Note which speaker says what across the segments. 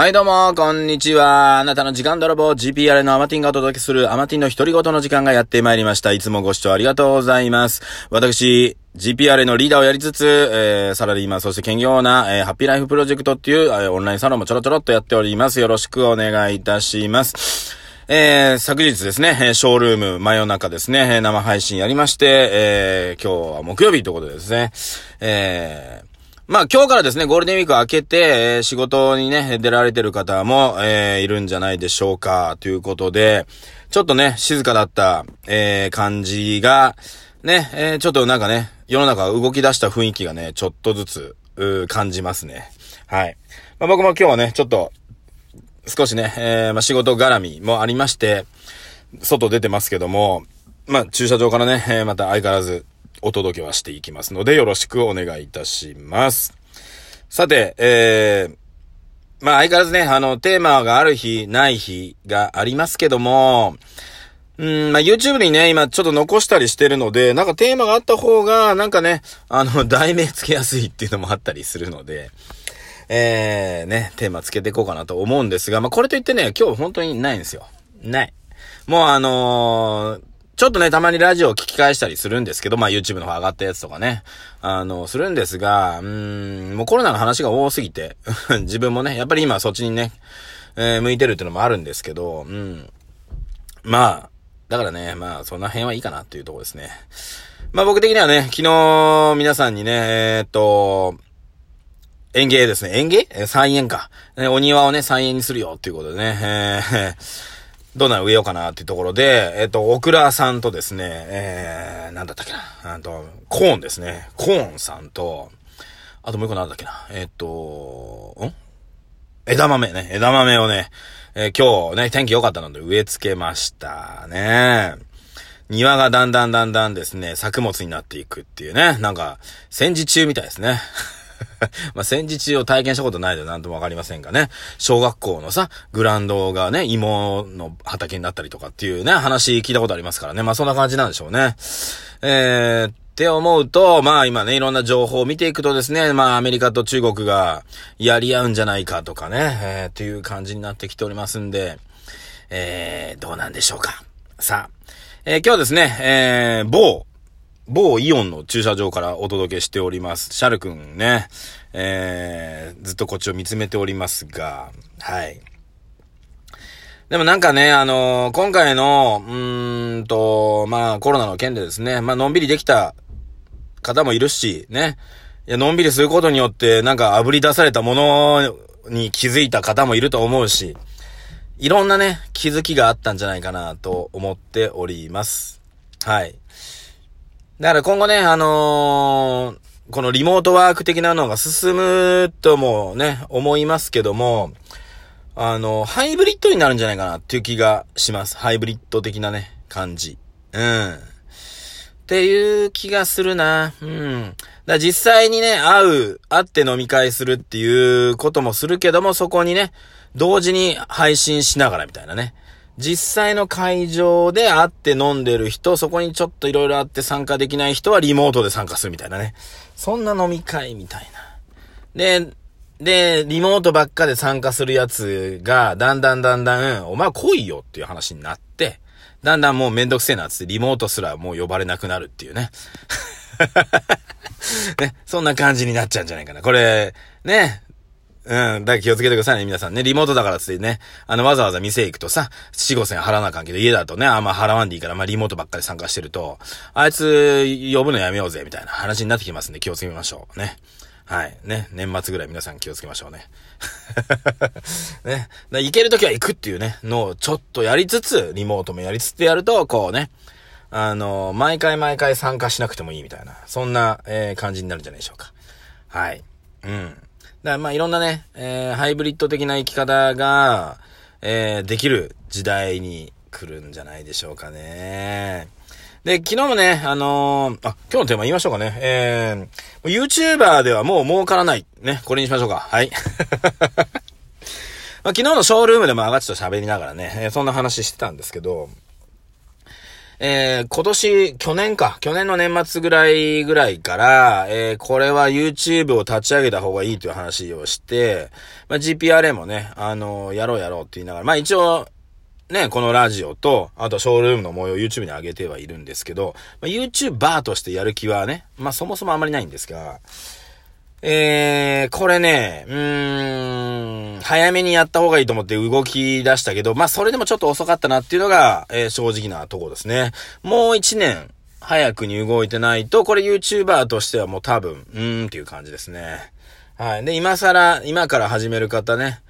Speaker 1: はい、どうも、こんにちは。あなたの時間泥棒 GPR のアマティンがお届けするアマティンの独り言の時間がやってまいりました。いつもご視聴ありがとうございます。私、GPR のリーダーをやりつつ、えー、サラリーマン、そして兼業な、えー、ハッピーライフプロジェクトっていう、えー、オンラインサロンもちょろちょろっとやっております。よろしくお願いいたします。えー、昨日ですね、えショールーム真夜中ですね、生配信やりまして、えー、今日は木曜日ということでですね、えー、まあ今日からですね、ゴールデンウィーク明けて、えー仕事にね、出られてる方も、えーいるんじゃないでしょうか、ということで、ちょっとね、静かだった、えー感じが、ね、えちょっとなんかね、世の中動き出した雰囲気がね、ちょっとずつ、う感じますね。はい。まあ僕も今日はね、ちょっと、少しね、えーまあ仕事絡みもありまして、外出てますけども、まあ、駐車場からね、えまた相変わらずお届けはしていきますので、よろしくお願いいたします。さて、えー、まあ相変わらずね、あの、テーマがある日、ない日がありますけども、うん、まあ YouTube にね、今ちょっと残したりしてるので、なんかテーマがあった方が、なんかね、あの、題名つけやすいっていうのもあったりするので、えー、ね、テーマつけていこうかなと思うんですが、まあこれといってね、今日本当にないんですよ。ない。もうあのーちょっとね、たまにラジオを聞き返したりするんですけど、まあ YouTube の方上がったやつとかね、あの、するんですが、うーん、もうコロナの話が多すぎて、自分もね、やっぱり今そっちにね、えー向いてるっていうのもあるんですけど、うん。まあ、だからね、まあその辺はいいかなっていうとこですね。まあ僕的にはね、昨日皆さんにね、えーっと、園芸ですね。園芸？えー菜園か。えお庭をね、菜園にするよっていうことでね、えーどんなの植えようかなっていうところで、えっ、と、オクラさんとですね、えー、なんだったっけな。あと、コーンですね。コーンさんと、あともう一個なんだっけな。えっ、と、ん？枝豆ね。枝豆をね、えー今日ね、天気良かったので植え付けましたね。庭がだんだんだんだんですね、作物になっていくっていうね。なんか、戦時中みたいですね。まあ、戦時中を体験したことないので何ともわかりませんがね。小学校のさ、グランドがね、芋の畑になったりとかっていうね、話聞いたことありますからね。まあ、そんな感じなんでしょうね。えー、って思うと、まあ今ね、いろんな情報を見ていくとですね、まあアメリカと中国がやり合うんじゃないかとかね、えー、っていう感じになってきておりますんで、えー、どうなんでしょうか。さあ、えー今日はですね、えー、某、某イオンの駐車場からお届けしております。シャルくんね、えー、ずっとこっちを見つめておりますが、はい。でもなんかね、あのー今回の、うーんと、まあコロナの件でですね、まあのんびりできた方もいるし、ね。いや、のんびりすることによって、なんか炙り出されたものに気づいた方もいると思うし、いろんなね、気づきがあったんじゃないかなと思っております。はい。だから今後ね、あのーこのリモートワーク的なのが進むともね、思いますけども、あの、ハイブリッドになるんじゃないかなっていう気がします。ハイブリッド的なね、感じ。うん。っていう気がするな。うん。だ実際にね、会う、会って飲み会するっていうこともするけども、そこにね、同時に配信しながらみたいなね。実際の会場で会って飲んでる人、そこにちょっといろいろあって参加できない人はリモートで参加するみたいなね。そんな飲み会みたいな。で、で、リモートばっかで参加するやつが、だんだんだんだん、お前来いよっていう話になって、だんだんもうめんどくせえなっつって、リモートすらもう呼ばれなくなるっていうね。ね、そんな感じになっちゃうんじゃないかな。これ、ね、うん。だから気をつけてくださいね、皆さんね。リモートだからつってね。あの、わざわざ店行くとさ、4、5千払わなあかんけど、家だとね、あんま払わんでいいから、まあ、リモートばっかり参加してると、あいつ、呼ぶのやめようぜ、みたいな話になってきますんで、気をつけましょう。ね。はい。ね。年末ぐらい皆さん気をつけましょうね。ね。だ行けるときは行くっていうね、のをちょっとやりつつ、リモートもやりつつやると、こうね、あの、毎回毎回参加しなくてもいいみたいな、そんな、えー感じになるんじゃないでしょうか。はい。うん。だからまあいろんなね、えーハイブリッド的な生き方が、えーできる時代に来るんじゃないでしょうかね。で、昨日もね、あのーあ、今日のテーマ言いましょうかね。えー、YouTuber ではもう儲からない。ね、これにしましょうか。はい。まあ、昨日のショールームでも上がちと喋りながらね、えーそんな話してたんですけど、えー、今年、去年か、去年の年末ぐらいぐらいから、えー、これは YouTube を立ち上げた方がいいという話をして、まあ、GPRA もね、あのー、やろうやろうって言いながら、まあ一応、ね、このラジオと、あとショールームの模様を YouTube に上げてはいるんですけど、まあ、YouTuber としてやる気はね、まあそもそもあまりないんですが、えー、これね、うーん、早めにやった方がいいと思って動き出したけど、まあそれでもちょっと遅かったなっていうのが、えー、正直なとこですね。もう一年早くに動いてないと、これ YouTuber としてはもう多分、うーんっていう感じですね。はい。で、今更、今から始める方ね、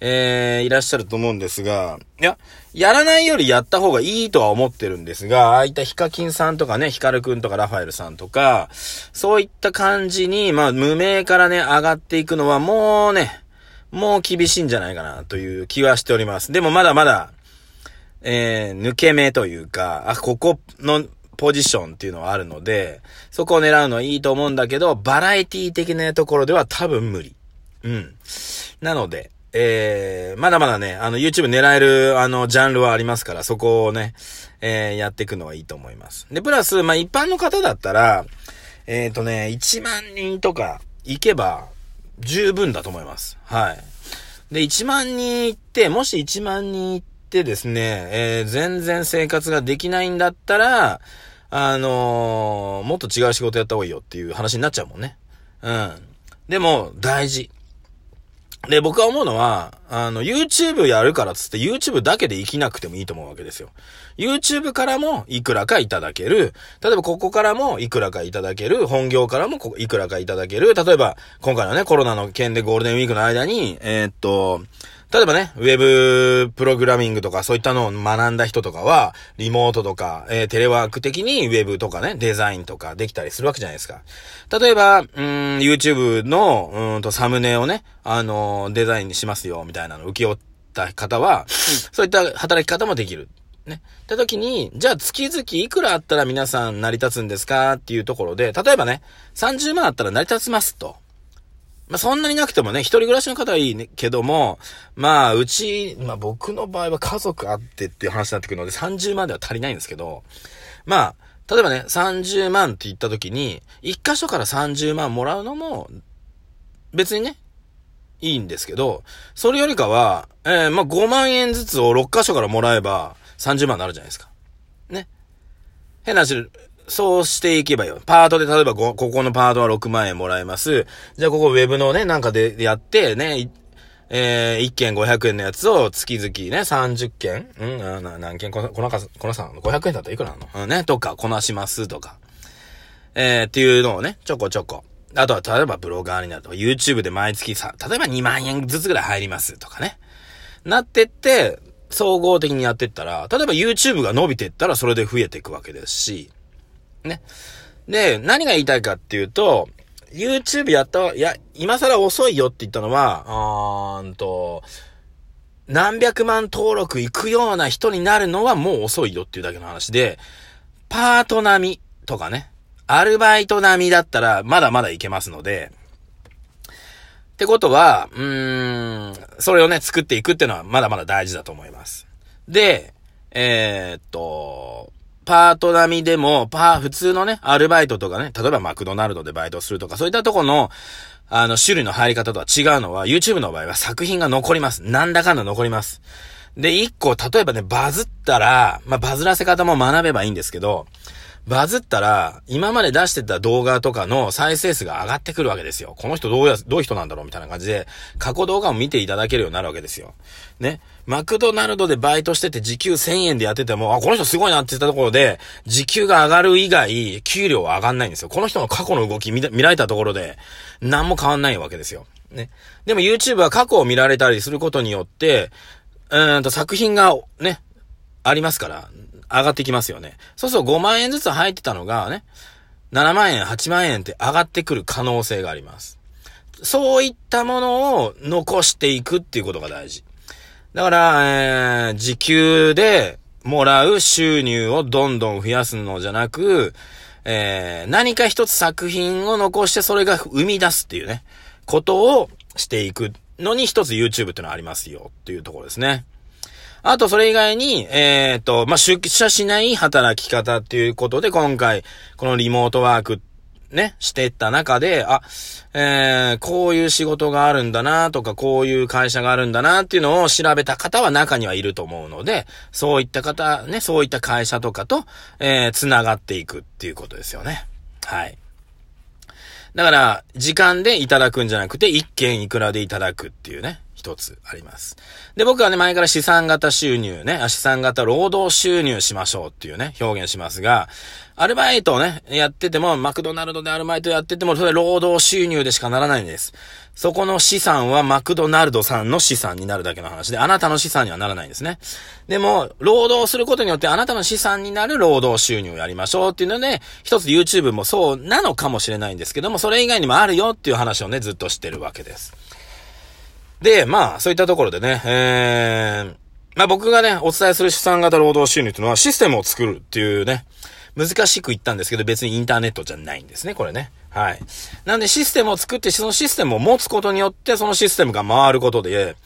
Speaker 1: えー、いらっしゃると思うんですが、いや、やらないよりやった方がいいとは思ってるんですが、ああいったヒカキンさんとかね、ヒカルくんとかラファエルさんとか、そういった感じに、まあ、無名からね、上がっていくのはもうね、もう厳しいんじゃないかなという気はしております。でもまだまだ、えー、抜け目というか、あ、ここのポジションっていうのはあるので、そこを狙うのはいいと思うんだけど、バラエティ的なところでは多分無理。うん。なので、えー、まだまだね、あの、YouTube 狙える、あの、ジャンルはありますから、そこをね、えー、やっていくのはいいと思います。で、プラス、まあ、一般の方だったら、えっ、ー、とね、1万人とか行けば、十分だと思います。はい。で、1万人行って、もし1万人行ってですね、えー、全然生活ができないんだったら、あのー、もっと違う仕事やった方がいいよっていう話になっちゃうもんね。うん。でも、大事。で、僕は思うのは、あの、YouTube やるからつって YouTube だけで生きなくてもいいと思うわけですよ。YouTube からもいくらかいただける。例えばここからもいくらかいただける。本業からもいくらかいただける。例えば、今回のね、コロナの件でゴールデンウィークの間に、えー、っと、例えばね、ウェブプログラミングとかそういったのを学んだ人とかは、リモートとか、えー、テレワーク的にウェブとかね、デザインとかできたりするわけじゃないですか。例えば、うん、YouTube の、うんと、サムネをね、あのー、デザインにしますよ、みたいなのを受け負った方は、そういった働き方もできる。ね。って時に、じゃあ月々いくらあったら皆さん成り立つんですかっていうところで、例えばね、30万あったら成り立ちますと。まあ、そんなになくてもね、一人暮らしの方はいい、けども、まあ、うち、まあ僕の場合は家族あってっていう話になってくるので、30万では足りないんですけど、まあ、例えばね、30万って言った時に、一箇所から30万もらうのも、別にね、いいんですけど、それよりかは、えー、まあ5万円ずつを6箇所からもらえば、30万になるじゃないですか。ね。変な話、そうしていけばよ。パートで、例えばこ、このパートは6万円もらえます。じゃあここウェブのね、なんかでやって、ね、えー、1件500円のやつを月々ね、30件うんな何件？この、このか、このさん、500円だったらいくらなの？うんね、とか、こなしますとか。えー、っていうのをね、ちょこちょこ。あとは、例えばブロガーになるとか、YouTube で毎月さ、例えば2万円ずつぐらい入りますとかね。なってって、総合的にやってったら、例えば YouTube が伸びてったらそれで増えていくわけですし、ね。で、何が言いたいかっていうと、YouTube やった、いや、今更遅いよって言ったのは、あーんと、何百万登録行くような人になるのはもう遅いよっていうだけの話で、パート並みとかね、アルバイト並みだったらまだまだいけますので、ってことは、うーん、それをね、作っていくっていうのはまだまだ大事だと思います。で、えー、っと、パート並みでも、パー、普通のね、アルバイトとかね、例えばマクドナルドでバイトするとか、そういったとこの、あの、種類の入り方とは違うのは、YouTube の場合は作品が残ります。なんだかんだ残ります。で、一個、例えばね、バズったら、まあ、バズらせ方も学べばいいんですけど、バズったら、今まで出してた動画とかの再生数が上がってくるわけですよ。この人どうや、どういう人なんだろうみたいな感じで、過去動画を見ていただけるようになるわけですよ。ね。マクドナルドでバイトしてて時給1000円でやってても、あ、この人すごいなって言ったところで、時給が上がる以外、給料は上がんないんですよ。この人の過去の動き見見られたところで、何も変わんないわけですよ。ね。でも YouTube は過去を見られたりすることによって、うんと作品がね、ありますから、上がってきますよね。そうすると5万円ずつ入ってたのがね、7万円、8万円って上がってくる可能性があります。そういったものを残していくっていうことが大事。だから、えー、時給でもらう収入をどんどん増やすのじゃなく、えー、何か一つ作品を残してそれが生み出すっていうね、ことをしていくのに一つ YouTube ってのはありますよっていうところですね。あと、それ以外に、えっ、と、まあ、出社しない働き方っていうことで、今回、このリモートワークね、してった中で、あ、えー、こういう仕事があるんだなとか、こういう会社があるんだなっていうのを調べた方は中にはいると思うので、そういった方、ね、そういった会社とかと、えー、繋がっていくっていうことですよね。はい。だから、時間でいただくんじゃなくて、一件いくらでいただくっていうね。一つあります。で、僕はね、前から資産型収入ね、資産型労働収入しましょうっていうね、表現しますが、アルバイトをね、やってても、マクドナルドでアルバイトやってても、それ労働収入でしかならないんです。そこの資産はマクドナルドさんの資産になるだけの話で、あなたの資産にはならないんですね。でも、労働することによってあなたの資産になる労働収入をやりましょうっていうので、一つ YouTube もそうなのかもしれないんですけども、それ以外にもあるよっていう話をね、ずっとしてるわけです。で、まあ、そういったところでね、えー、まあ僕がね、お伝えする資産型労働収入っていうのはシステムを作るっていうね、難しく言ったんですけど別にインターネットじゃないんですね、これね。はい。なんでシステムを作って、そのシステムを持つことによって、そのシステムが回ることで、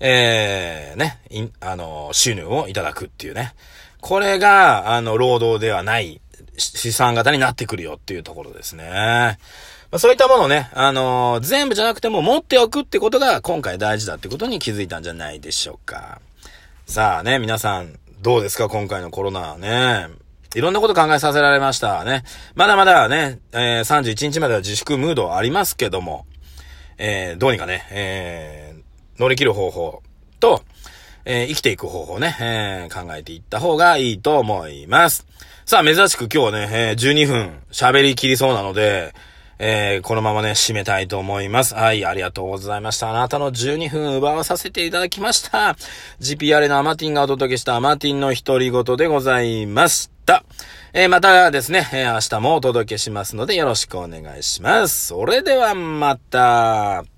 Speaker 1: えー、ね、あの、収入をいただくっていうね。これが、あの、労働ではない資産型になってくるよっていうところですね。まあ、そういったものね、あのー、全部じゃなくても持っておくってことが今回大事だってことに気づいたんじゃないでしょうか。さあね、皆さん、どうですか？今回のコロナね。いろんなこと考えさせられましたね。まだまだね、えー、31日までは自粛ムードありますけども、えー、どうにかね、えー、乗り切る方法と、えー、生きていく方法ね、えー、考えていった方がいいと思います。さあ、珍しく今日はね、えー、12分喋り切りそうなので、えー、このままね、締めたいと思います。はい、ありがとうございました。あなたの12分奪わさせていただきました。GPR のアマティンがお届けしたアマティンの独り言でございました。えー、またですね、えー、明日もお届けしますのでよろしくお願いします。それではまた。